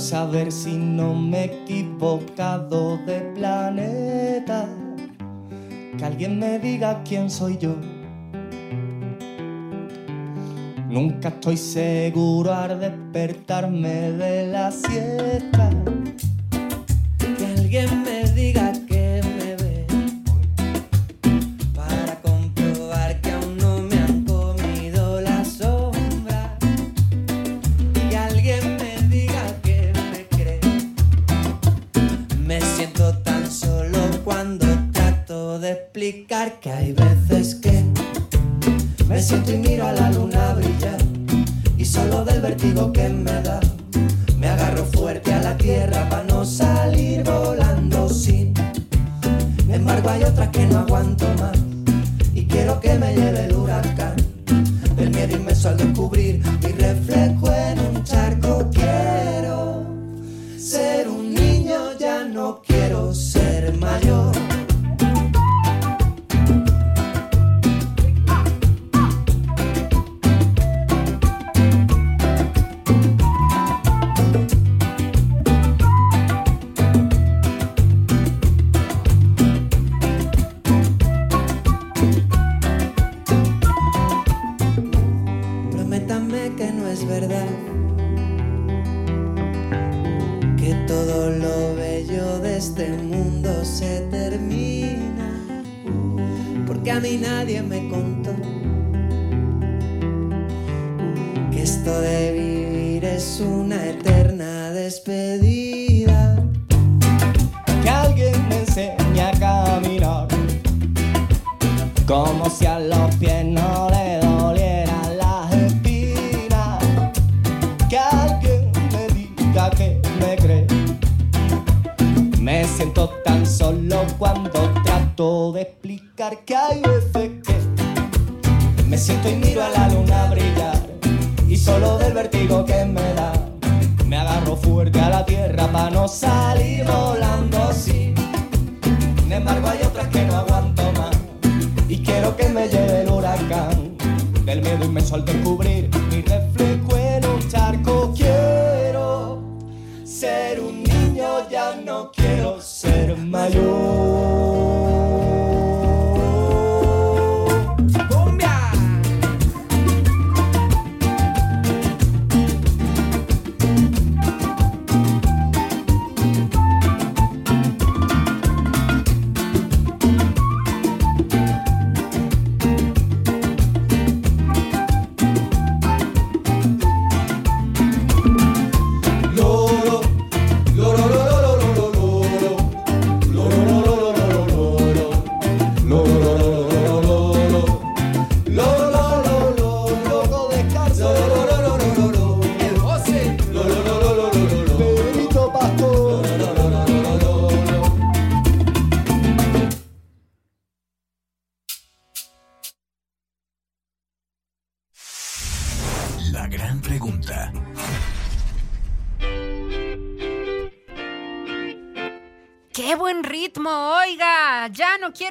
Por saber si no me he equivocado de planeta. Que alguien me diga quién soy yo. Nunca estoy seguro al despertarme de la siesta. Que alguien me explicar que hay veces que me siento y miro a la luna brillar y solo del vértigo que me da me agarro fuerte a la tierra para no salir volando sin. Embargo hay otras que no aguanto más y quiero que me lleve el huracán. El miedo inmenso al descubrir mi reflejo en Porque a mí nadie me contó que esto de vivir es una eterna despedida. Que alguien me enseñe a caminar. Como si a los pies no le dolieran las espinas. Que alguien me diga que me cree. Me siento tan solo cuando trato de explicar que me siento y miro a la luna brillar. Y solo del vértigo que me da, me agarro fuerte a la tierra para no salir volando así. Sin embargo hay otras que no aguanto más y quiero que me lleve el huracán del miedo inmenso al descubrir mi reflejo en un charco. Quiero ser un niño, ya no quiero ser mayor.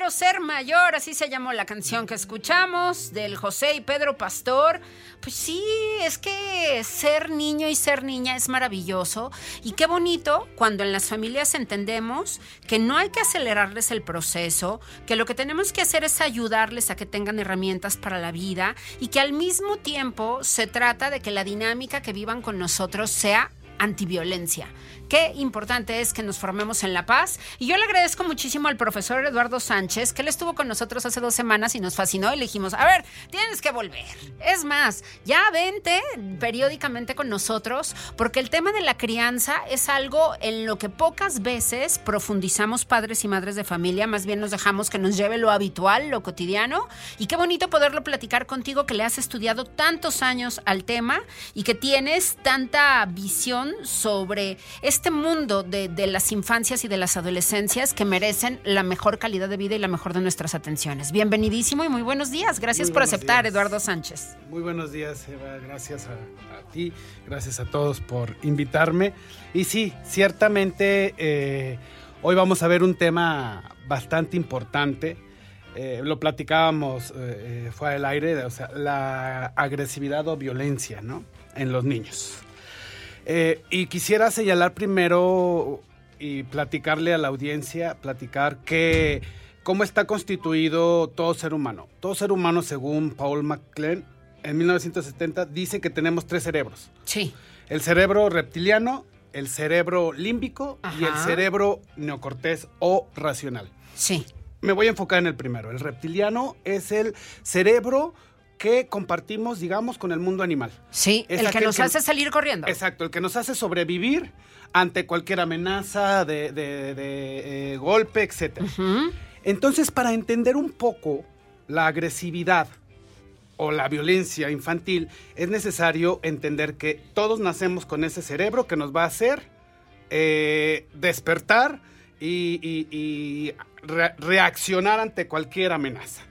Ser mayor, así se llamó la canción que escuchamos del José y Pedro Pastor. Pues sí, es que ser niño y ser niña es maravilloso y qué bonito cuando en las familias entendemos que no hay que acelerarles el proceso, que lo que tenemos que hacer es ayudarles a que tengan herramientas para la vida y que al mismo tiempo se trata de que la dinámica que vivan con nosotros sea antiviolencia. Qué importante es que nos formemos en la paz. Y yo le agradezco muchísimo al profesor Eduardo Sánchez, que él estuvo con nosotros hace dos semanas y nos fascinó y le dijimos, a ver, tienes que volver. Es más, ya vente periódicamente con nosotros, porque el tema de la crianza es algo en lo que pocas veces profundizamos padres y madres de familia, más bien nos dejamos que nos lleve lo habitual, lo cotidiano. Y qué bonito poderlo platicar contigo, que le has estudiado tantos años al tema y que tienes tanta visión sobre este mundo de, las infancias y de las adolescencias que merecen la mejor calidad de vida y la mejor de nuestras atenciones. Bienvenidísimo y muy buenos días. Gracias por aceptar, Eduardo Sánchez. Muy buenos días, Eva. Gracias a, ti, gracias a todos por invitarme. Y sí, ciertamente eh, hoy vamos a ver un tema bastante importante. Eh, lo platicábamos, eh, fue al aire, o sea, la agresividad o violencia, ¿no? En los niños. Eh, y quisiera señalar primero y platicarle a la audiencia, platicar que cómo está constituido todo ser humano. Todo ser humano, según Paul MacLean, en 1970, dice que tenemos tres cerebros. Sí. El cerebro reptiliano, el cerebro límbico y el cerebro neocortés o racional. Sí. Me voy a enfocar en el primero. El reptiliano es el cerebro que compartimos, digamos, con el mundo animal. Sí, el que nos hace salir corriendo. Exacto, el que nos hace sobrevivir ante cualquier amenaza de, eh, golpe, etc. Entonces, para entender un poco la agresividad o la violencia infantil, es necesario entender que todos nacemos con ese cerebro que nos va a hacer eh, despertar y, reaccionar ante cualquier amenaza.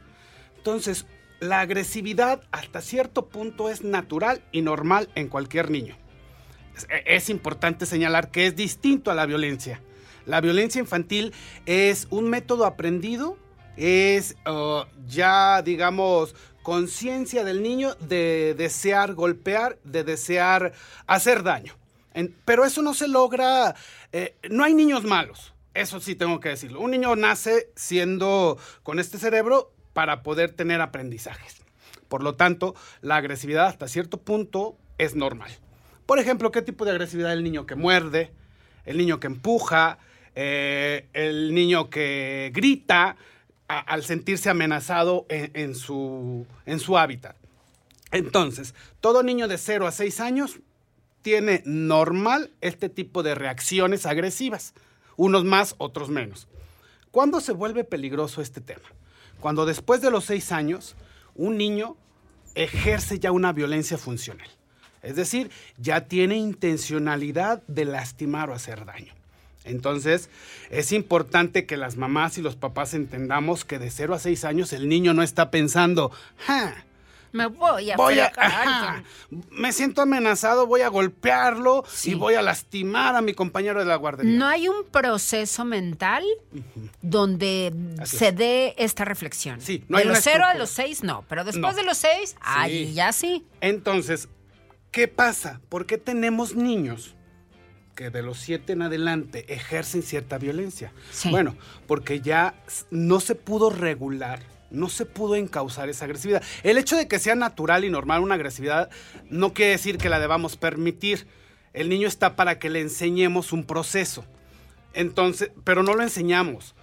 Entonces, la agresividad hasta cierto punto es natural y normal en cualquier niño. Es, importante señalar que es distinto a la violencia. La violencia infantil es un método aprendido, es ya, digamos, conciencia del niño de desear golpear, de desear hacer daño. pero eso no se logra, eh, no hay niños malos, eso sí tengo que decirlo. Un niño nace siendo con este cerebro para poder tener aprendizajes. Por lo tanto, la agresividad hasta cierto punto es normal. Por ejemplo, ¿qué tipo de agresividad? El niño que muerde, el niño que empuja, eh, el niño que grita al sentirse amenazado en, su, en su hábitat. Entonces, todo niño de 0 a 6 años tiene normal este tipo de reacciones agresivas, unos más, otros menos. ¿Cuándo se vuelve peligroso este tema? Cuando después de los seis años, un niño ejerce ya una violencia funcional. Es decir, ya tiene intencionalidad de lastimar o hacer daño. Entonces, es importante que las mamás y los papás entendamos que de 0 a 6 años el niño no está pensando, ¡ja! Me voy a, voy a, Me siento amenazado, voy a golpearlo y voy a lastimar a mi compañero de la guardería. No hay un proceso mental donde se dé esta reflexión. Sí, no de los cero a los seis no, pero después de los seis, ahí ya sí. Entonces, ¿qué pasa? ¿Por qué tenemos niños? que de los siete en adelante ejercen cierta violencia. Bueno, porque ya no se pudo regular no se pudo encauzar esa agresividad. El hecho de que sea natural y normal una agresividad no quiere decir que la debamos permitir. El niño está para que le enseñemos un proceso. Entonces, pero no lo enseñamos.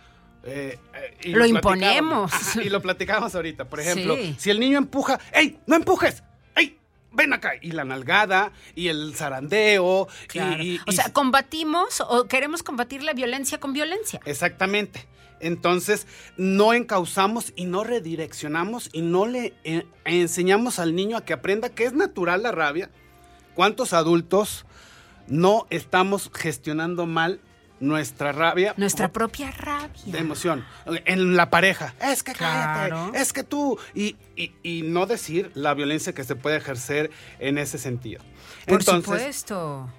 Eh, eh, lo, imponemos. y lo platicamos ahorita. Por ejemplo, si el niño empuja, ¡ey! ¡No empujes! ¡ey! ven acá. Y la nalgada y el zarandeo. o sea, combatimos o queremos combatir la violencia con violencia. Exactamente. Entonces, no encauzamos y no redireccionamos y no le eh, enseñamos al niño a que aprenda que es natural la rabia. ¿Cuántos adultos no estamos gestionando mal nuestra rabia. Nuestra propia rabia. De emoción. En la pareja. Es que cállate. Es que tú. Y, no decir la violencia que se puede ejercer en ese sentido. Por supuesto.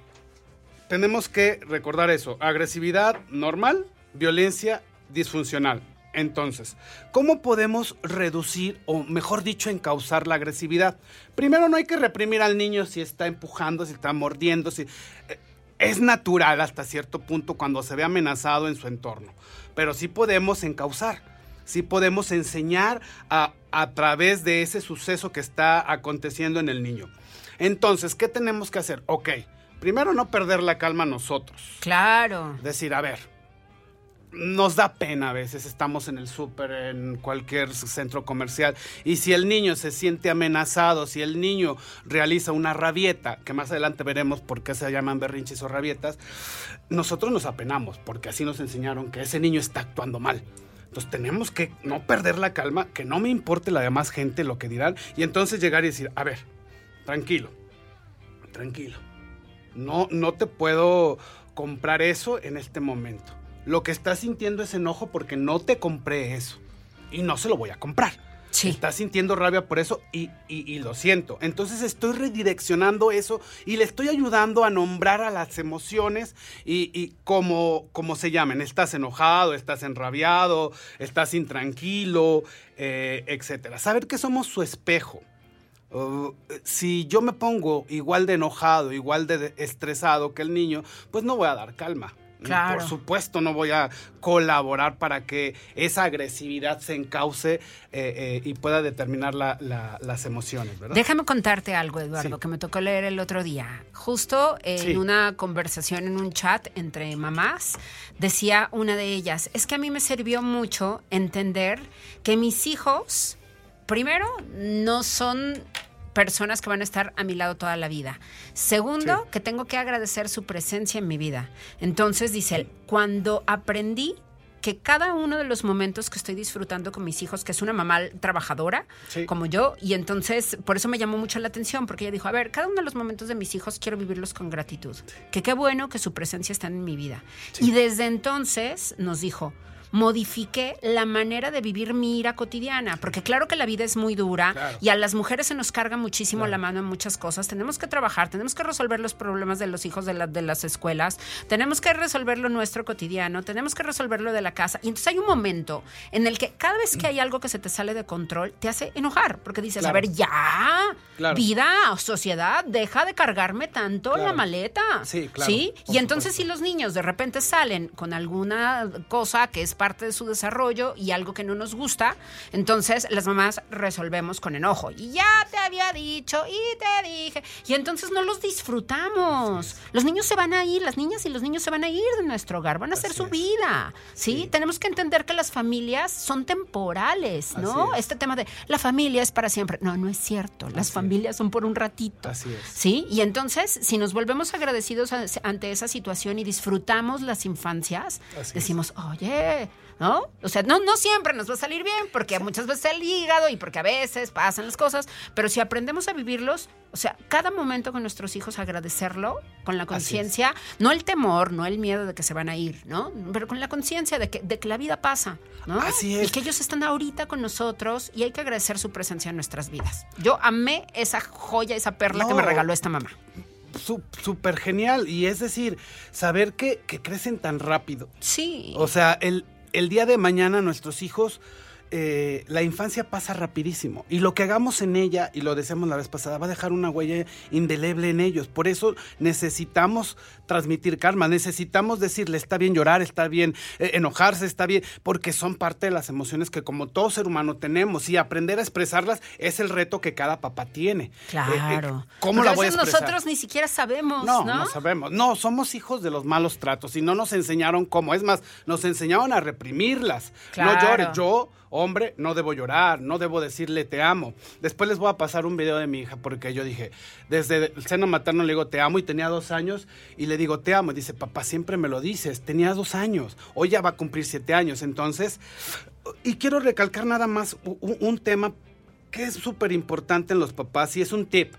Tenemos que recordar eso. Agresividad normal, violencia disfuncional. Entonces, ¿cómo podemos reducir o mejor dicho encauzar la agresividad? Primero no hay que reprimir al niño si está empujando, si está mordiendo, si eh, es natural hasta cierto punto cuando se ve amenazado en su entorno, pero sí podemos encauzar, sí podemos enseñar a, a través de ese suceso que está aconteciendo en el niño. Entonces, ¿qué tenemos que hacer? Ok, primero no perder la calma nosotros. Claro. Decir, a ver, nos da pena a veces, estamos en el súper, en cualquier centro comercial, y si el niño se siente amenazado, si el niño realiza una rabieta, que más adelante veremos por qué se llaman berrinches o rabietas, nosotros nos apenamos, porque así nos enseñaron que ese niño está actuando mal. Entonces tenemos que no perder la calma, que no me importe la demás gente lo que dirán, y entonces llegar y decir, a ver, tranquilo, tranquilo, no, no te puedo comprar eso en este momento lo que estás sintiendo es enojo porque no te compré eso. Y no se lo voy a comprar. Sí. Estás sintiendo rabia por eso y, y- y lo siento. Entonces estoy redireccionando eso y le estoy ayudando a nombrar a las emociones y, y como, como se llamen. Estás enojado, estás enrabiado, estás intranquilo, eh, etcétera. Saber que somos su espejo. Uh, si yo me pongo igual de enojado, igual de estresado que el niño, pues no voy a dar calma. Claro. Por supuesto, no voy a colaborar para que esa agresividad se encauce eh, eh, y pueda determinar la- la- las emociones, ¿verdad? Déjame contarte algo, Eduardo, Sí. que me tocó leer el otro día. Justo en Sí. una conversación en un chat entre mamás, decía una de ellas, es que a mí me sirvió mucho entender que mis hijos, primero, no son personas que van a estar a mi lado toda la vida. Segundo, Sí. que tengo que agradecer su presencia en mi vida. Entonces, dice él, cuando aprendí que cada uno de los momentos que estoy disfrutando con mis hijos, que es una mamá trabajadora Sí. como yo, y entonces por eso me llamó mucho la atención, porque ella dijo, a ver, cada uno de los momentos de mis hijos quiero vivirlos con gratitud, que qué bueno que su presencia está en mi vida. Y desde entonces nos dijo, modifiqué la manera de vivir mi ira cotidiana, porque claro que la vida es muy dura Claro. y a las mujeres se nos carga muchísimo la mano en muchas cosas, tenemos que trabajar, tenemos que resolver los problemas de los hijos de, la- de las escuelas, tenemos que resolver lo nuestro cotidiano, tenemos que resolver lo de la casa, y entonces hay un momento en el que cada vez que hay algo que se te sale de control, te hace enojar, porque dices, a ver, ya, vida, sociedad, deja de cargarme tanto la maleta. Sí, claro, ¿Sí? Y entonces supuesto. si los niños de repente salen con alguna cosa que es parte de su desarrollo y algo que no nos gusta, entonces las mamás resolvemos con enojo. Y ya te había dicho y te dije. Y entonces no los disfrutamos. Los niños se van a ir, las niñas y los niños se van a ir de nuestro hogar, van a hacer Así su es. vida. ¿sí? Tenemos que entender que las familias son temporales, ¿no? Es. Este tema de la familia es para siempre. No, no es cierto. Las Así es. familias son por un ratito. Así es. ¿Sí? Y entonces, si nos volvemos agradecidos ante esa situación y disfrutamos las infancias, Así decimos, oye, ¿no? O sea, no, no siempre nos va a salir bien, porque muchas veces el hígado y porque a veces pasan las cosas, pero si aprendemos a vivirlos, o sea, cada momento con nuestros hijos agradecerlo, con la conciencia, no el temor, no el miedo de que se van a ir, ¿no? Pero con la conciencia de que, de que la vida pasa, ¿no? Así es. Y que ellos están ahorita con nosotros y hay que agradecer su presencia en nuestras vidas. Yo amé esa joya, esa perla que me regaló esta mamá. Súper genial. Y es decir, saber que, que crecen tan rápido. Sí. O sea, el, el día de mañana nuestros hijos, eh, la infancia pasa rapidísimo. Y lo que hagamos en ella, y lo decíamos la vez pasada, va a dejar una huella indeleble en ellos. Por eso necesitamos transmitir calma, necesitamos decirle, está bien llorar, está bien eh, enojarse, está bien, porque son parte de las emociones que como todo ser humano tenemos. Y aprender a expresarlas es el reto que cada papá tiene. Claro. Eh, eh, ¿Cómo Porque la voy a expresar? nosotros ni siquiera sabemos, No, ¿no? no, sabemos. No, somos hijos de los malos tratos y no nos enseñaron cómo. Es más, nos enseñaron a reprimirlas. Claro. No llores. Yo, hombre, no debo llorar, no debo decirle te amo. Después les voy a pasar un video de mi hija porque yo dije, desde el seno materno le digo te amo y tenía dos años y le digo te amo. Y dice, papá, siempre me lo dices, tenía dos años. Hoy ya va a cumplir siete años. Entonces, y quiero recalcar nada más un tema que es súper importante en los papás y es un tip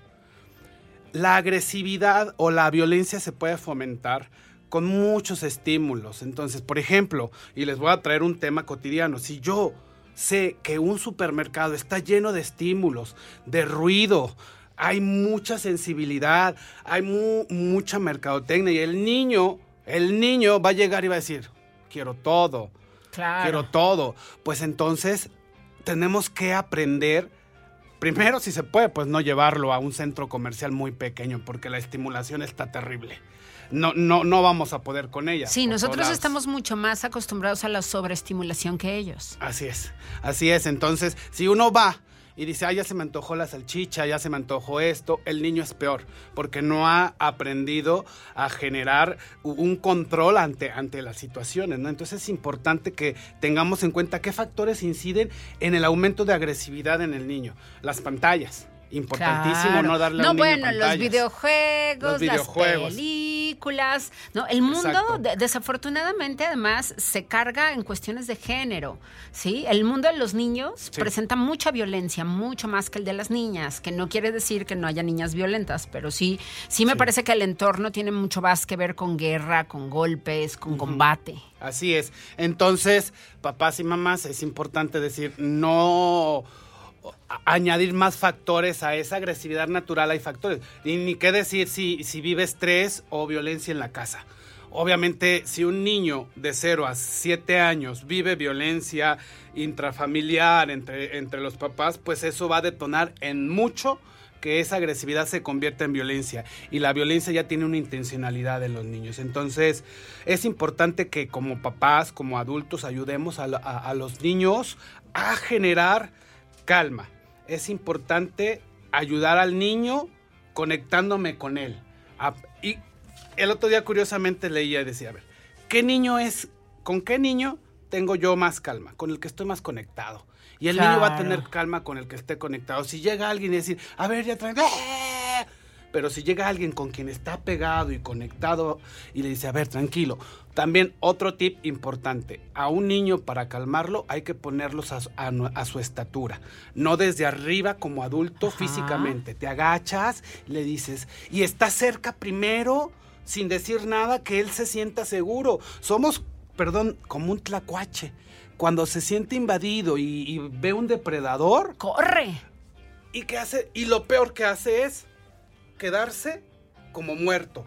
la agresividad o la violencia se puede fomentar con muchos estímulos. Entonces, por ejemplo, y les voy a traer un tema cotidiano, si yo sé que un supermercado está lleno de estímulos, de ruido, hay mucha sensibilidad, hay mu- mucha mercadotecnia y el niño, el niño va a llegar y va a decir, quiero todo, Claro. quiero todo. Pues entonces tenemos que aprender, primero si se puede, pues no llevarlo a un centro comercial muy pequeño, porque la estimulación está terrible. No, no, no vamos a poder con ella. Sí, nosotros todas- estamos mucho más acostumbrados a la sobreestimulación que ellos. Así es, así es. Entonces, si uno va y dice, ah, ya se me antojó la salchicha, ya se me antojó esto, el niño es peor, porque no ha aprendido a generar un control ante, ante las situaciones, ¿no? Entonces es importante que tengamos en cuenta qué factores inciden en el aumento de agresividad en el niño. Las pantallas. Importantísimo Claro. no darle a No, un niño bueno, los videojuegos, Los videojuegos. las películas. No, el mundo, de- desafortunadamente, además, se carga en cuestiones de género. ¿sí? El mundo de los niños Sí. presenta mucha violencia, mucho más que el de las niñas, que no quiere decir que no haya niñas violentas, pero sí, sí me Sí. parece que el entorno tiene mucho más que ver con guerra, con golpes, con combate. Así es. Entonces, papás y mamás, es importante decir, no añadir más factores a esa agresividad natural. Hay factores. Y ni qué decir si, si vive estrés o violencia en la casa. Obviamente, si un niño de 0 a 7 años vive violencia intrafamiliar entre, entre los papás, pues eso va a detonar en mucho que esa agresividad se convierta en violencia y la violencia ya tiene una intencionalidad en los niños. Entonces es importante que como papás, como adultos, ayudemos a, a los niños a generar calma. Es importante ayudar al niño conectándome con él. A- y el otro día curiosamente leía y decía, a ver, ¿qué niño es, con qué niño tengo yo más calma? Con el que estoy más conectado. Y el niño va a tener calma con el que esté conectado. Si llega alguien y decir, a ver, ya trae... Pero si llega alguien con quien está pegado y conectado y le dice, a ver, tranquilo. También otro tip importante, a un niño para calmarlo hay que ponerlos a, su- a nu- a su estatura, no desde arriba como adulto Ajá. físicamente. Te agachas, le dices, y está cerca primero, sin decir nada, que él se sienta seguro. Somos, perdón, como un tlacuache. Cuando se siente invadido y, y ve un depredador, ¡Corre! ¿Y qué hace? Y lo peor que hace es quedarse como muerto.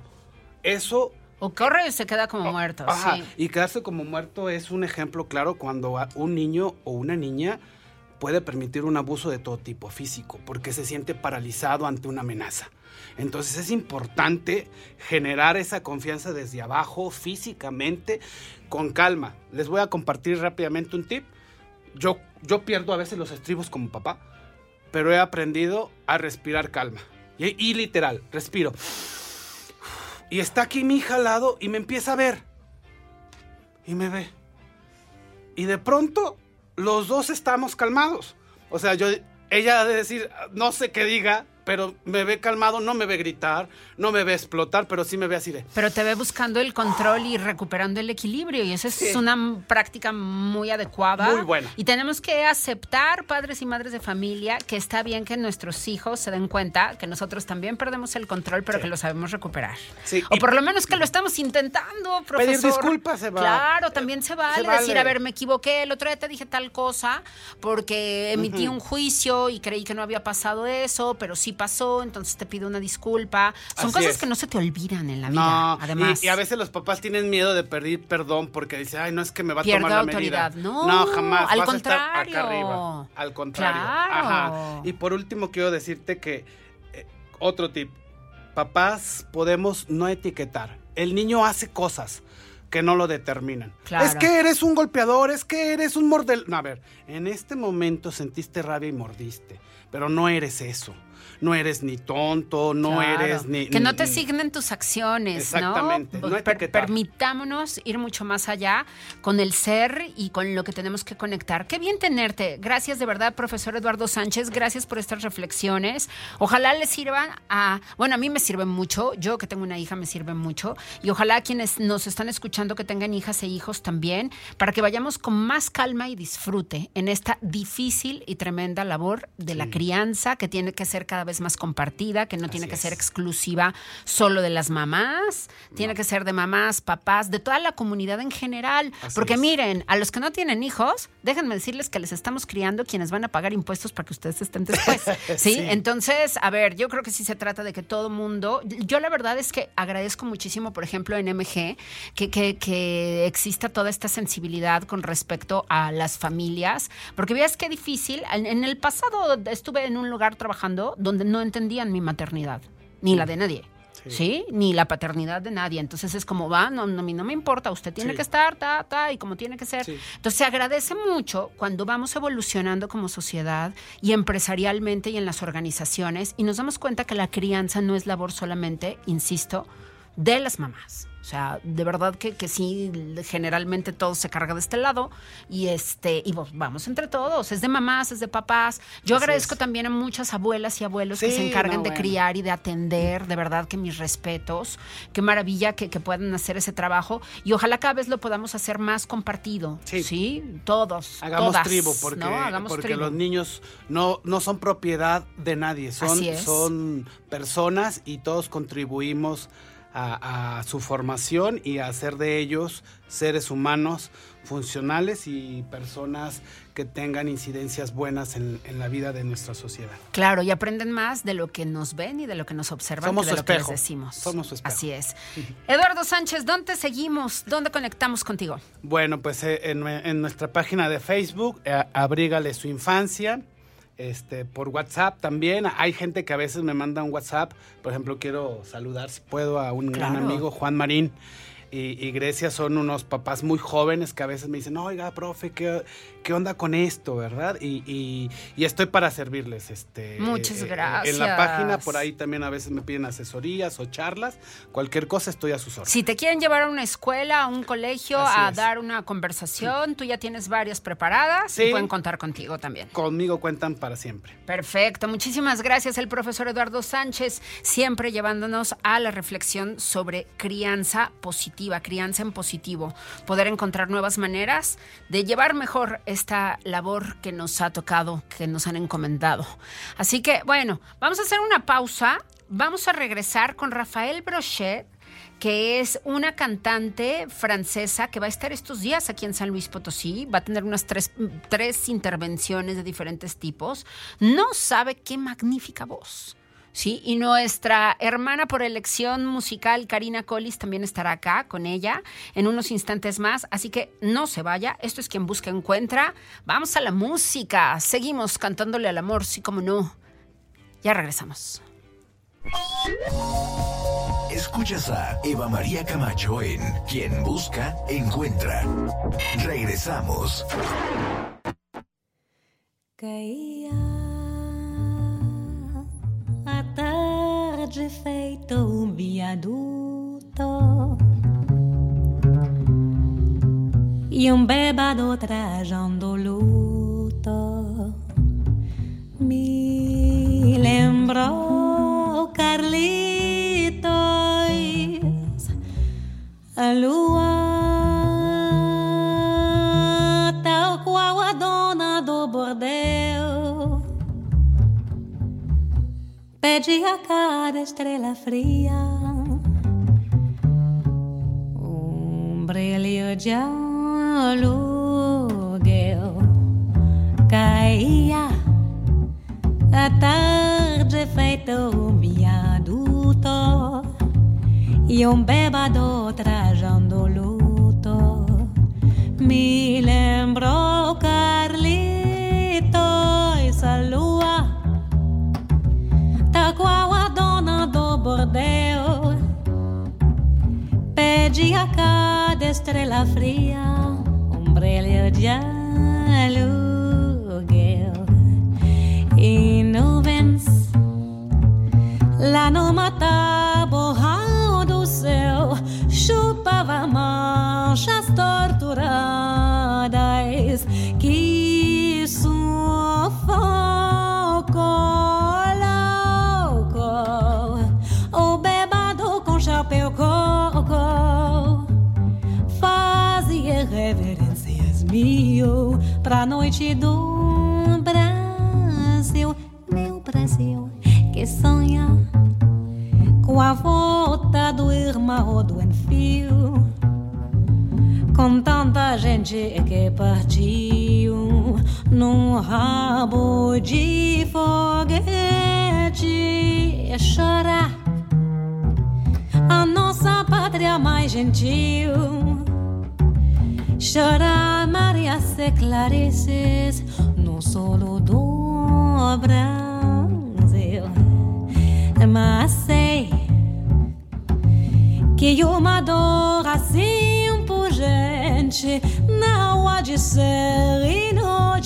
Eso. O corre y se queda como muerto. Ajá. sí. Y quedarse como muerto es un ejemplo claro cuando a- un niño o una niña puede permitir un abuso de todo tipo físico, porque se siente paralizado ante una amenaza. Entonces es importante generar esa confianza desde abajo, físicamente, con calma. Les voy a compartir rápidamente un tip. Yo, yo pierdo a veces los estribos como papá, pero he aprendido a respirar calma. Y, literal, respiro. Y está aquí mi hija al lado y me empieza a ver. Y me ve. Y de pronto los dos estamos calmados. O sea, yo, ella ha de decir, no sé qué diga, pero me ve calmado, no me ve gritar, no me ve explotar, pero sí me ve así de... Pero te ve buscando el control y recuperando el equilibrio y esa es Sí. una práctica muy adecuada. Muy buena. Y tenemos que aceptar, padres y madres de familia, que está bien que nuestros hijos se den cuenta que nosotros también perdemos el control, pero Sí. que lo sabemos recuperar. Sí, O por lo menos que lo estamos intentando, profesor. Pedir disculpas se va- Claro, también se vale, vale. decir, a ver, me equivoqué, el otro día te dije tal cosa porque emití un juicio y creí que no había pasado eso, pero sí pasó, entonces te pido una disculpa. Son Así cosas es. que no se te olvidan en la vida, No, además. y, y a veces los papás tienen miedo de pedir perdón porque dicen, ay, no es que me va a tomar la autoridad. medida. No, jamás. al vas a estar acá contrario. arriba. Al contrario. Claro. Ajá. Y por último quiero decirte que eh, otro tip. Papás podemos no etiquetar. El niño hace cosas que no lo determinan. Claro. Es que eres un golpeador, es que eres un mordel. No, a ver, en este momento sentiste rabia y mordiste, pero no eres eso. No eres ni tonto, no Claro. eres ni... Que no te signen tus acciones, Exactamente, ¿no? no Per- etiquetar. permitámonos ir mucho más allá con el ser y con lo que tenemos que conectar. Qué bien tenerte. Gracias de verdad, profesor Eduardo Sánchez. Gracias por estas reflexiones. Ojalá les sirvan a... Bueno, a mí me sirven mucho. Yo que tengo una hija me sirve mucho. Y ojalá a quienes nos están escuchando que tengan hijas e hijos también, para que vayamos con más calma y disfrute en esta difícil y tremenda labor de la crianza que tiene que ser cada vez más compartida, que no tiene que es. ser exclusiva solo de las mamás, tiene que ser de mamás, papás, de toda la comunidad en general. Así Porque es. miren, a los que no tienen hijos, déjenme decirles que les estamos criando quienes van a pagar impuestos para que ustedes estén después. ¿sí? Sí. Entonces, a ver, yo creo que sí se trata de que todo mundo. Yo la verdad es que agradezco muchísimo, por ejemplo, en MG, que, que, que exista toda esta sensibilidad con respecto a las familias. Porque veas qué difícil. En, en el pasado estuve en un lugar trabajando donde no entendían mi maternidad, ni la de nadie. Sí. Sí. Ni la paternidad de nadie. Entonces es como va, no, no, no me importa, usted tiene Sí. que estar, ta, ta, y como tiene que ser. Sí. Entonces se agradece mucho cuando vamos evolucionando como sociedad y empresarialmente y en las organizaciones y nos damos cuenta que la crianza no es labor solamente, insisto, de las mamás. O sea, de verdad que, que sí, generalmente todo se carga de este lado y este y pues, vamos entre todos, es de mamás, es de papás. Yo Así agradezco es. también a muchas abuelas y abuelos que se encargan no, de bueno. criar y de atender, de verdad que mis respetos, qué maravilla que, que puedan hacer ese trabajo y ojalá cada vez lo podamos hacer más compartido, ¿sí? Sí. Todos, Hagamos todas, tribu, porque, ¿no? Hagamos porque tribu. los niños no, no son propiedad de nadie, son, son personas y todos contribuimos a, a su formación y a hacer de ellos seres humanos funcionales y personas que tengan incidencias buenas en, en la vida de nuestra sociedad. Claro, y aprenden más de lo que nos ven y de lo que nos observan Somos que de su lo que les espejo. decimos. Somos su espejo. Así es. Eduardo Sánchez, ¿dónde seguimos? ¿Dónde conectamos contigo? Bueno, pues eh, en, en nuestra página de Facebook, eh, Abrígale su infancia. Este, por WhatsApp también. Hay gente que a veces me manda un WhatsApp. Por ejemplo, quiero saludar, si puedo, a un gran amigo, Juan Marín. Y, y Grecia son unos papás muy jóvenes que a veces me dicen, oiga, profe, ¿qué, qué onda con esto, verdad? Y, y- y estoy para servirles. Este, Muchas En gracias. la página, por ahí también a veces me piden asesorías o charlas. Cualquier cosa estoy a sus órdenes. Si te quieren llevar a una escuela, a un colegio, Así a es. dar una conversación, tú ya tienes varias preparadas y Sí. pueden contar contigo también. Conmigo cuentan para siempre. Perfecto, muchísimas gracias el profesor Eduardo Sánchez, siempre llevándonos a la reflexión sobre crianza positiva, crianza en positivo, poder encontrar nuevas maneras de llevar mejor esta labor que nos ha tocado, que nos han encomendado. Así que bueno, vamos a hacer una pausa, vamos a regresar con Rafael Brochet que es una cantante francesa que va a estar estos días aquí en San Luis Potosí, va a tener unas tres, tres intervenciones de diferentes tipos. No sabe qué magnífica voz. Sí, y nuestra hermana por elección musical, Karina Collis, también estará acá con ella en unos instantes más. Así que no se vaya. Esto es quien busca encuentra. Vamos a la música. Seguimos cantándole al amor, sí como no. Ya regresamos. Escuchas a Eva María Camacho en Quien Busca, Encuentra. Regresamos. Caía tarde feito um viaduto E um bêbado trajando luto. Me lembrou Carlitos A lua Pede a cada estrela fria Um brilho de aluguel Caía a tarde feito um viaduto E um bêbado trajando luto. Me cada estrela fria Um brilho num rabo de foguete. Chorar a nossa pátria mais gentil. Chora Maria se clareces no solo do Brasil. Mas sei que uma dor assim pungente não há de ser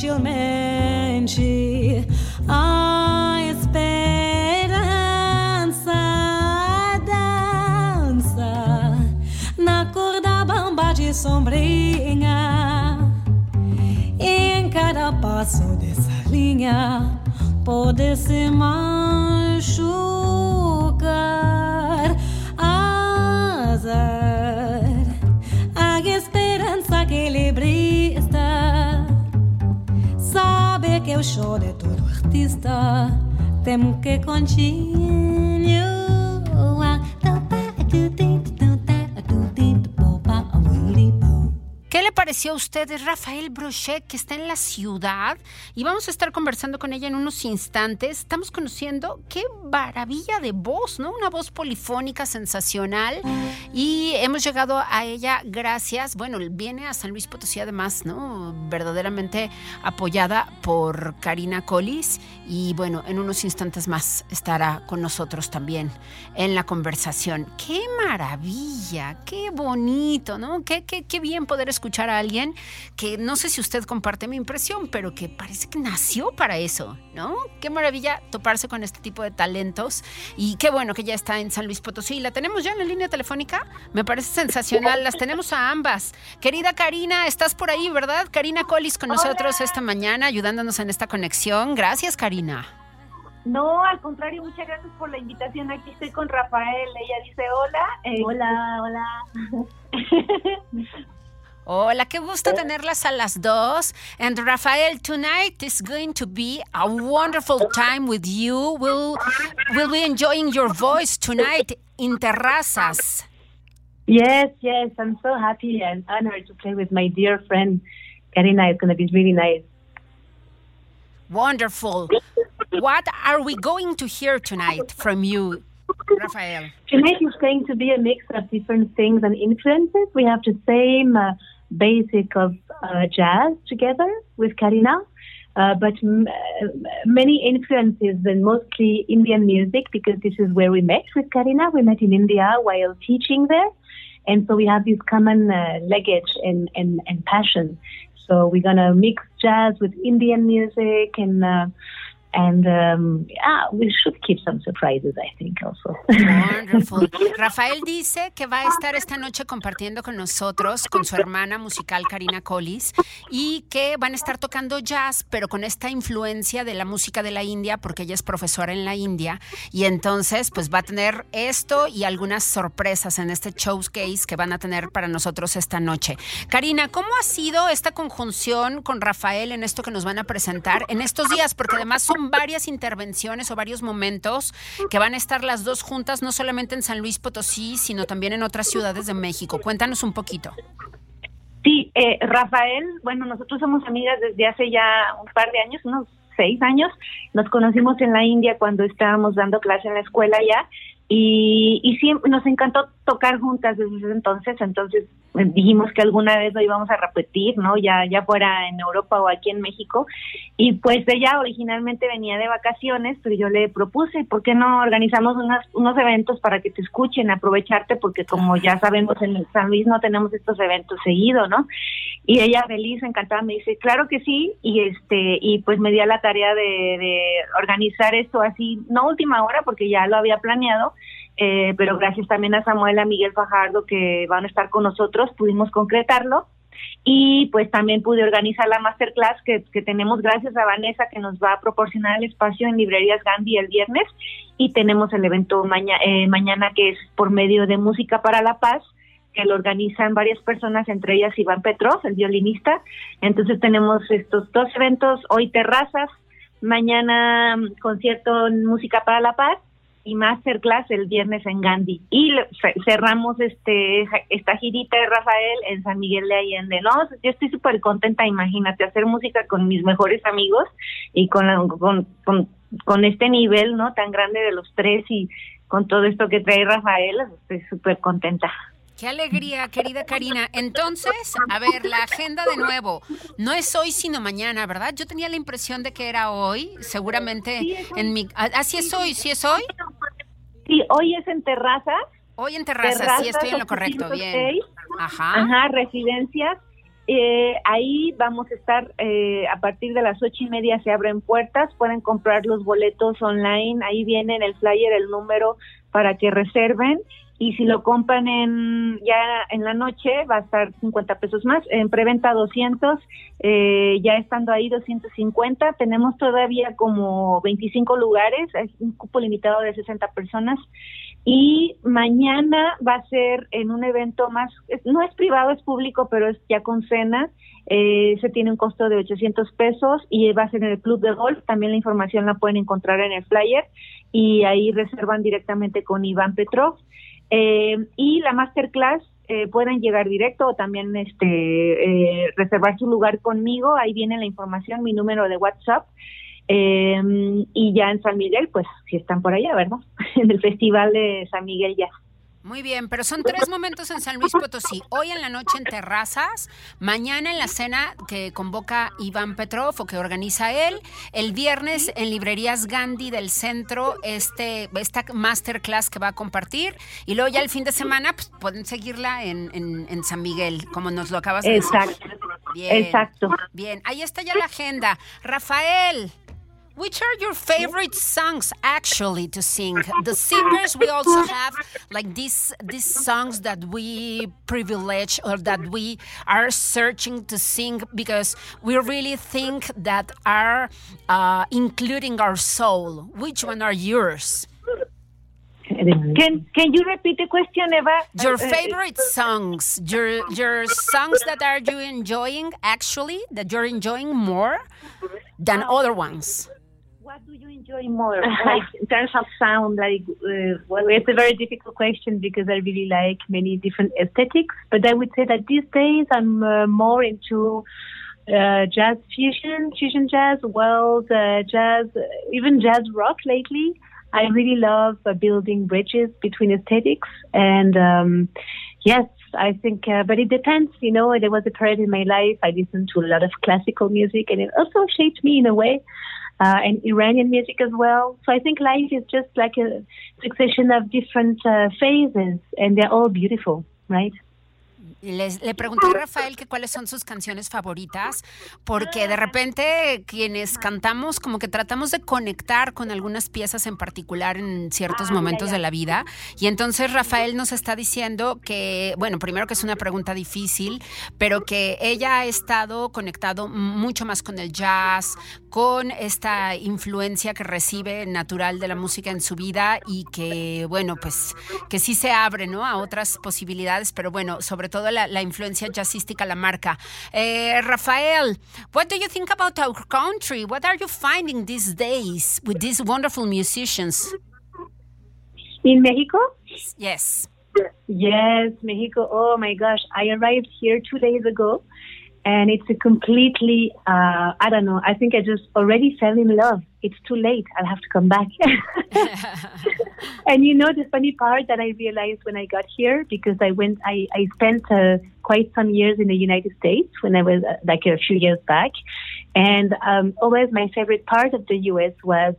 inutilmente a esperança dança na cor da bamba de sombrinha. E em cada passo dessa linha pode se machucar sabe que o show de todo artista. Tem que continuar ¿Qué le pareció a usted de Rafael Brochet, que está en la ciudad? Y vamos a estar conversando con ella en unos instantes. Estamos conociendo qué maravilla de voz, ¿no? Una voz polifónica sensacional. Y hemos llegado a ella gracias, bueno, viene a San Luis Potosí además, ¿no? Verdaderamente apoyada por Karina Collis. Y bueno, en unos instantes más estará con nosotros también en la conversación. ¡Qué maravilla! ¡Qué bonito! ¿no? Qué, qué, qué bien poder escuchar a alguien que no sé si usted comparte mi impresión, pero que parece que nació para eso, ¿no? Qué maravilla toparse con este tipo de talentos y qué bueno que ya está en San Luis Potosí. ¿La tenemos ya en la línea telefónica? Me parece sensacional. Las tenemos a ambas. Querida Karina, estás por ahí, ¿verdad? Karina Collis con nosotros esta mañana ayudándonos en esta conexión. Gracias, Karina. No, al contrario, muchas gracias por la invitación. Aquí estoy con Rafael. Ella dice hola. Eh, hola, hola. Hola, qué gusto tenerlas a las dos. And Rafael, tonight is going to be a wonderful time with you. We'll, we'll be enjoying your voice tonight in Terrazas. Yes, yes. I'm so happy and honored to play with my dear friend Karina. It's going to be really nice. Wonderful. What are we going to hear tonight from you, Rafael? Tonight is going to be a mix of different things and influences. We have the same uh, basic of uh, jazz together with Karina, uh, but m- uh, many influences and mostly Indian music because this is where we met with Karina. We met in India while teaching there. And so we have this common uh, luggage and, and, and passion. So we're going to mix jazz with Indian music and uh, and um, yeah, we should keep some surprises, I think, also. Wonderful. Rafael dice que va a estar esta noche compartiendo con nosotros, con su hermana musical Karina Collis, y que van a estar tocando jazz, pero con esta influencia de la música de la India, porque ella es profesora en la India, y entonces pues va a tener esto y algunas sorpresas en este showcase que van a tener para nosotros esta noche. Karina, ¿cómo ha sido esta conjunción con Rafael en esto que nos van a presentar en estos días? Porque además son varias intervenciones o varios momentos que van a estar las dos juntas, no solamente en San Luis Potosí, sino también en otras ciudades de México. Cuéntanos un poquito. Sí, eh, Rafael, bueno, nosotros somos amigas desde hace ya un par de años, unos seis años. Nos conocimos en la India cuando estábamos dando clase en la escuela ya y, y siempre nos encantó tocar juntas desde ese entonces. Entonces eh, dijimos que alguna vez lo íbamos a repetir, ¿no? Ya, ya fuera en Europa o aquí en México. Y pues ella originalmente venía de vacaciones, pero yo le propuse, ¿por qué no organizamos unas, unos eventos para que te escuchen, aprovecharte? Porque como ya sabemos, en el San Luis no tenemos estos eventos seguido, ¿no? Y ella feliz, encantada, me dice, claro que sí, y este, y pues me dio la tarea de, de organizar esto así, no última hora, porque ya lo había planeado, eh, pero gracias también a Samuel, a Miguel Fajardo, que van a estar con nosotros, pudimos concretarlo. Y pues también pude organizar la masterclass que, que tenemos gracias a Vanessa, que nos va a proporcionar el espacio en Librerías Gandhi el viernes. Y tenemos el evento maña, eh, mañana que es por medio de Música para la Paz, que lo organizan varias personas, entre ellas Iván Petrov, el violinista. Entonces tenemos estos dos eventos, hoy terrazas, mañana mm, concierto en Música para la Paz y masterclass el viernes en Gandhi. Y cerramos este esta girita de Rafael en San Miguel de Allende. No, yo estoy súper contenta, imagínate, hacer música con mis mejores amigos y con, la- con, con, con este nivel no tan grande de los tres y con todo esto que trae Rafael, estoy súper contenta. Qué alegría, querida Karina. Entonces, a ver, la agenda de nuevo. No es hoy, sino mañana, ¿verdad? Yo tenía la impresión de que era hoy. Seguramente Sí, en mi... Ah, ¿sí es hoy? ¿Sí es hoy? Sí, hoy es en Terrazas. Hoy en terrazas, sí estoy en lo correcto, bien. 806. Ajá. Ajá, residencias. Eh, ahí vamos a estar eh, a partir de las ocho y media se abren puertas, pueden comprar los boletos online, ahí viene en el flyer el número para que reserven y si lo compran en ya en la noche va a estar 50 pesos más, en preventa 200, eh, ya estando ahí 250, tenemos todavía como 25 lugares, es un cupo limitado de 60 personas y mañana va a ser en un evento más, no es privado, es público, pero es ya con cena. Eh, se tiene un costo de 800 pesos y va a ser en el club de golf. También la información la pueden encontrar en el flyer y ahí reservan directamente con Iván Petrov. Eh, y la masterclass eh, pueden llegar directo o también este eh, reservar su lugar conmigo. Ahí viene la información, mi número de WhatsApp. Eh, y ya en San Miguel, pues si están por allá, ¿verdad? En el Festival de San Miguel ya. Muy bien, pero son tres momentos en San Luis Potosí. Hoy en la noche en terrazas, mañana en la cena que convoca Iván Petrov o que organiza él, el viernes en librerías Gandhi del centro, este, esta masterclass que va a compartir, y luego ya el fin de semana pues, pueden seguirla en, en- en San Miguel, como nos lo acabas de decir. Exacto. Bien, Exacto. Bien, ahí está ya la agenda. Rafael. Which are your favorite songs actually to sing? The singers we also have like these these songs that we privilege or that we are searching to sing because we really think that are uh, including our soul. Which one are yours? Can Can you repeat the question, Eva? Your favorite songs, your your songs that are you enjoying actually that you're enjoying more than other ones. Do you enjoy more, like in terms of sound? Like, uh, Well, it's a very difficult question because I really like many different aesthetics. But I would say that these days I'm uh, more into uh, jazz fusion, fusion jazz, world uh, jazz, uh, even jazz rock lately. I really love uh, building bridges between aesthetics. And um, yes, I think, uh, but it depends. You know, there was a period in my life I listened to a lot of classical music and it also shaped me in a way uh, and Iranian music as well. So I think life is just like a succession of different uh, phases, and they're all beautiful, right? Les, le pregunté a Rafael que cuáles son sus canciones favoritas, porque de repente quienes cantamos como que tratamos de conectar con algunas piezas en particular en ciertos momentos de la vida. Y entonces Rafael nos está diciendo que, bueno, primero que es una pregunta difícil, pero que ella ha estado conectado mucho más con el jazz, con esta influencia que recibe natural de la música en su vida y que, bueno, pues que sí se abre, ¿no? A otras posibilidades, pero bueno, sobre todo la, la influencia jazzística la marca. Eh, Rafael, what do you think about our country? What are you finding these days with these wonderful musicians? In Mexico? Yes. Yes, Mexico. Oh my gosh, I arrived here two days ago, and it's a completely, uh, I don't know, I think I just already fell in love. It's too late. I'll have to come back. and you know, the funny part that I realized when I got here, because I went, I, I spent uh, quite some years in the United States when I was uh, like a few years back. And um, always my favorite part of the US was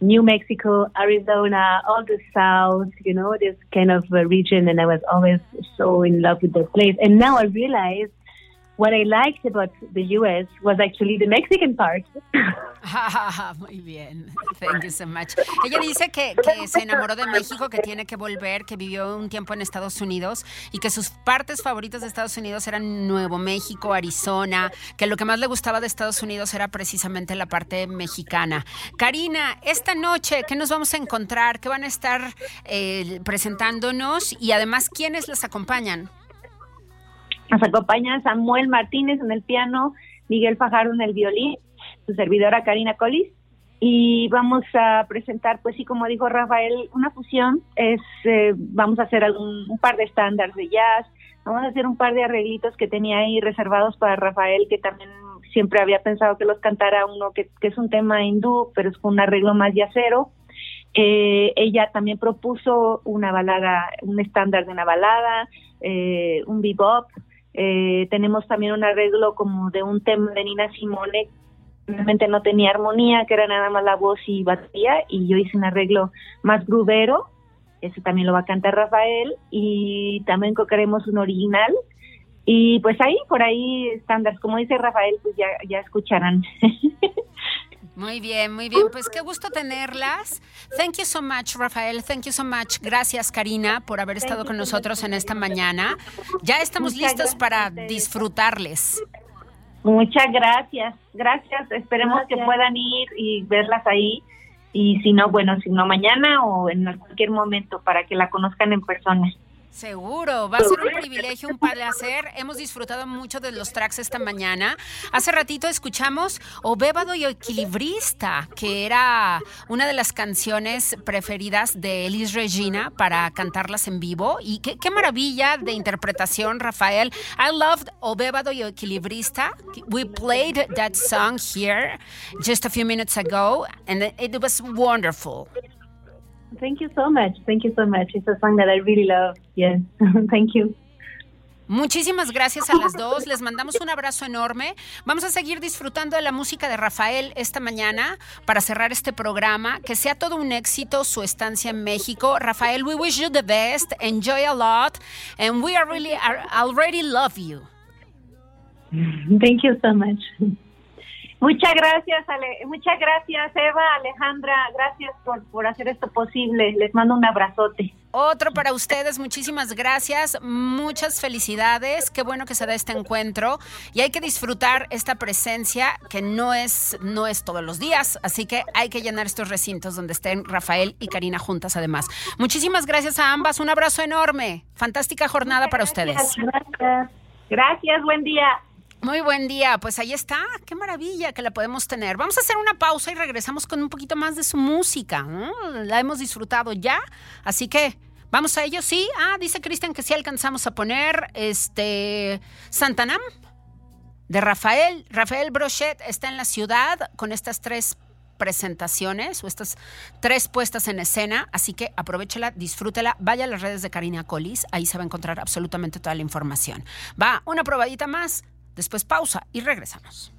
New Mexico, Arizona, all the South, you know, this kind of uh, region. And I was always so in love with that place. And now I realize what I liked about the US was actually the Mexican part. Muy bien, thank you so much. Ella dice que, que se enamoró de México, que tiene que volver, que vivió un tiempo en Estados Unidos y que sus partes favoritas de Estados Unidos eran Nuevo México, Arizona, que lo que más le gustaba de Estados Unidos era precisamente la parte mexicana. Karina, esta noche, ¿qué nos vamos a encontrar? ¿Qué van a estar eh, presentándonos? Y además, ¿quiénes las acompañan? Nos acompaña Samuel Martínez en el piano, Miguel Fajardo en el violín, su servidora Karina Collis y vamos a presentar, pues sí, como dijo Rafael, una fusión. Es, eh, vamos a hacer algún, un par de estándares de jazz, vamos a hacer un par de arreglitos que tenía ahí reservados para Rafael, que también siempre había pensado que los cantara uno que, es un tema hindú, pero es un arreglo más yacero. Eh, ella también propuso una balada, un estándar de una balada, eh, un bebop. Eh, tenemos también un arreglo como de un tema de Nina Simone realmente no tenía armonía, que era nada más la voz y batería, y yo hice un arreglo más grubero, ese también lo va a cantar Rafael, y también cocaremos un original, y pues ahí, por ahí, estándares, como dice Rafael, pues ya, ya escucharán. Muy bien, muy bien. Pues qué gusto tenerlas. Thank you so much, Rafael. Thank you so much. Gracias, Karina, por haber estado con nosotros en esta mañana. Ya estamos Muchas listos para disfrutarles. Muchas gracias, gracias, esperemos que puedan ir y verlas ahí, y si no, bueno, si no mañana o en cualquier momento para que la conozcan en persona. Seguro, va a ser un privilegio, un placer. Hemos disfrutado mucho de los tracks esta mañana. Hace ratito escuchamos Obébado y Equilibrista, que era una de las canciones preferidas de Elis Regina para cantarlas en vivo. Y qué, qué maravilla de interpretación, Rafael. I loved Obébado y Equilibrista. We played that song here just a few minutes ago, and it was wonderful. Thank you so much. Thank you so much. It's a song that I really love. Yes. Thank you. Muchísimas gracias a las dos. Les mandamos un abrazo enorme. Vamos a seguir disfrutando de la música de Rafael esta mañana para cerrar este programa. Que sea todo un éxito su estancia en México. Rafael, we wish you the best. Enjoy a lot. And we are really are already love you. Thank you so much. Muchas gracias, Ale- muchas gracias, Eva, Alejandra, gracias por, por hacer esto posible. Les mando un abrazote. Otro para ustedes, muchísimas gracias, muchas felicidades, qué bueno que se da este encuentro y hay que disfrutar esta presencia que no es, no es todos los días, así que hay que llenar estos recintos donde estén Rafael y Karina juntas además. Muchísimas gracias a ambas, un abrazo enorme, fantástica jornada para ustedes. Gracias. Gracias, buen día. Muy buen día, pues ahí está, qué maravilla que la podemos tener. Vamos a hacer una pausa y regresamos con un poquito más de su música. La hemos disfrutado ya, así que vamos a ello. Sí, ah, dice Cristian que sí alcanzamos a poner este Santanam de Rafael. Rafael Brochet está en la ciudad con estas tres presentaciones o estas tres puestas en escena, así que aprovechela, disfrútela, vaya a las redes de Karina Colis, ahí se va a encontrar absolutamente toda la información. Va, una probadita más, después pausa y regresamos.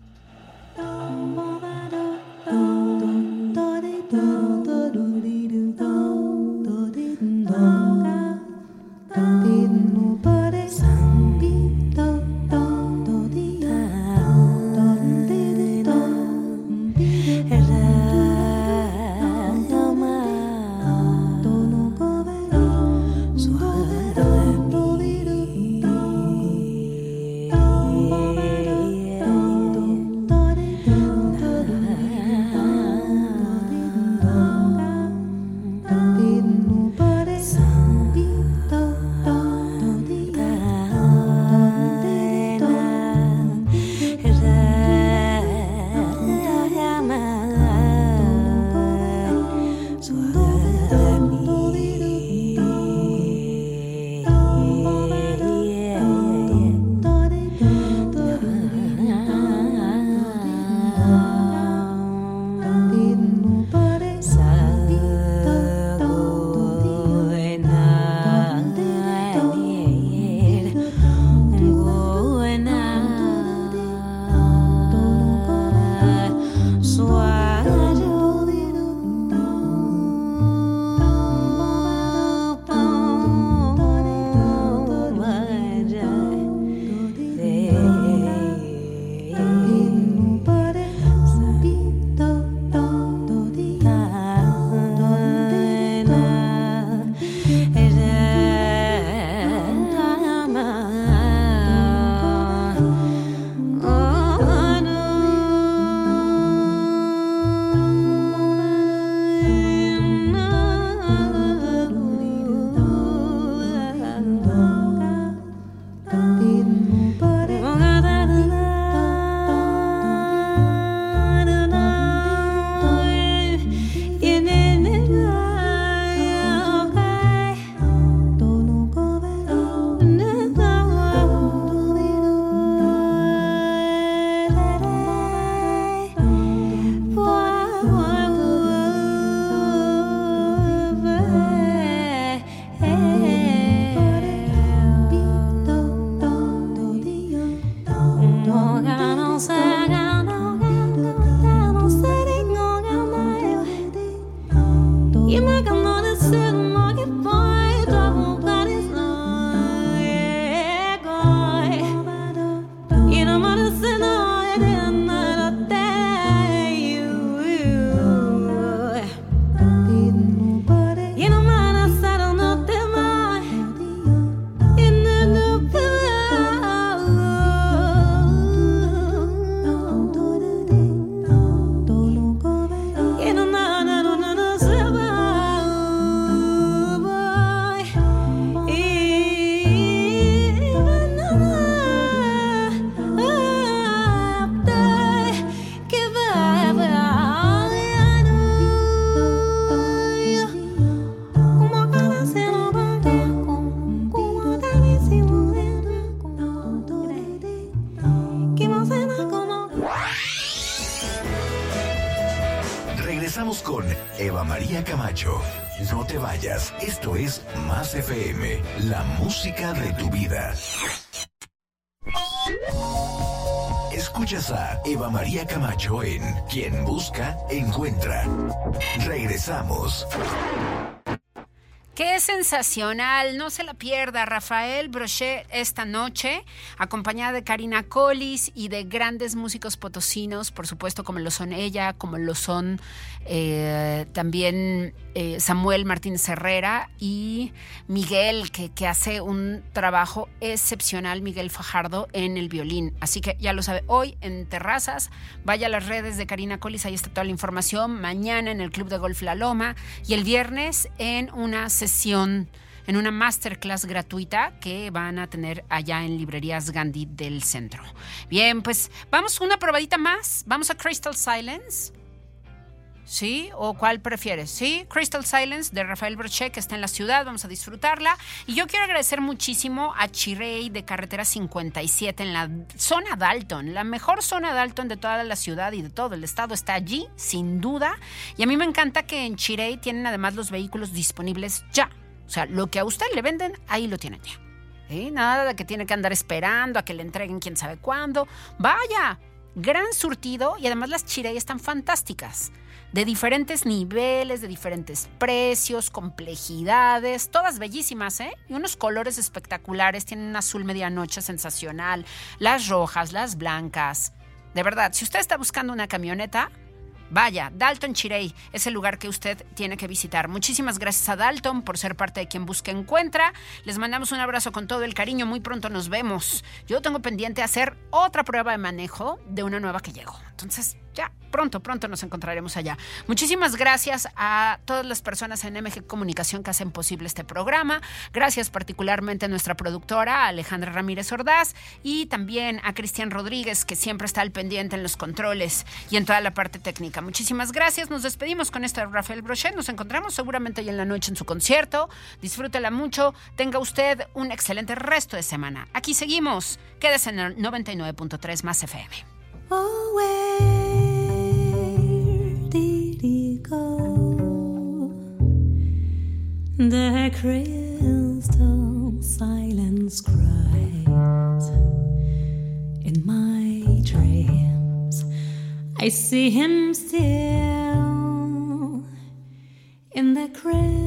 No te vayas, esto es Más FM, la música de tu vida. Escuchas a Eva María Camacho en Quien Busca, Encuentra. Regresamos. Qué sensacional, no se la pierda. Rafael Brochet esta noche, acompañada de Karina Collis y de grandes músicos potosinos, por supuesto, como lo son ella, como lo son eh, también eh, Samuel Martínez Herrera y Miguel, que, que hace un trabajo excepcional, Miguel Fajardo, en el violín. Así que ya lo sabe, hoy en Terrazas, vaya a las redes de Karina Collis, ahí está toda la información. Mañana en el Club de Golf La Loma y el viernes en una sesión en una masterclass gratuita que van a tener allá en Librerías Gandhi del centro. Bien, pues vamos una probadita más. Vamos a Crystal Silence. ¿Sí? ¿O cuál prefieres? ¿Sí? Crystal Silence de Rafael Brochet, que está en la ciudad, vamos a disfrutarla. Y yo quiero agradecer muchísimo a Chirey de Carretera 57 en la zona Dalton. La mejor zona Dalton de toda la ciudad y de todo el estado está allí, sin duda. Y a mí me encanta que en Chirey tienen además los vehículos disponibles ya. O sea, lo que a usted le venden, ahí lo tienen ya. ¿Sí? Nada de que tiene que andar esperando a que le entreguen quién sabe cuándo. Vaya, gran surtido y además las Chirey están fantásticas de diferentes niveles, de diferentes precios, complejidades, todas bellísimas, ¿eh? Y unos colores espectaculares, tienen un azul medianoche sensacional, las rojas, las blancas. De verdad, si usted está buscando una camioneta, Vaya, Dalton Chirey es el lugar que usted tiene que visitar. Muchísimas gracias a Dalton por ser parte de quien busca encuentra. Les mandamos un abrazo con todo el cariño. Muy pronto nos vemos. Yo tengo pendiente hacer otra prueba de manejo de una nueva que llegó. Entonces, ya pronto, pronto nos encontraremos allá. Muchísimas gracias a todas las personas en MG Comunicación que hacen posible este programa. Gracias particularmente a nuestra productora Alejandra Ramírez Ordaz y también a Cristian Rodríguez que siempre está al pendiente en los controles y en toda la parte técnica. Muchísimas gracias. Nos despedimos con esto de Rafael Brochet. Nos encontramos seguramente hoy en la noche en su concierto. Disfrútela mucho. Tenga usted un excelente resto de semana. Aquí seguimos. Quédese en el 99.3 más FM. Oh, where did he go? The crystal silence cries in my dreams. I see him still in the crystal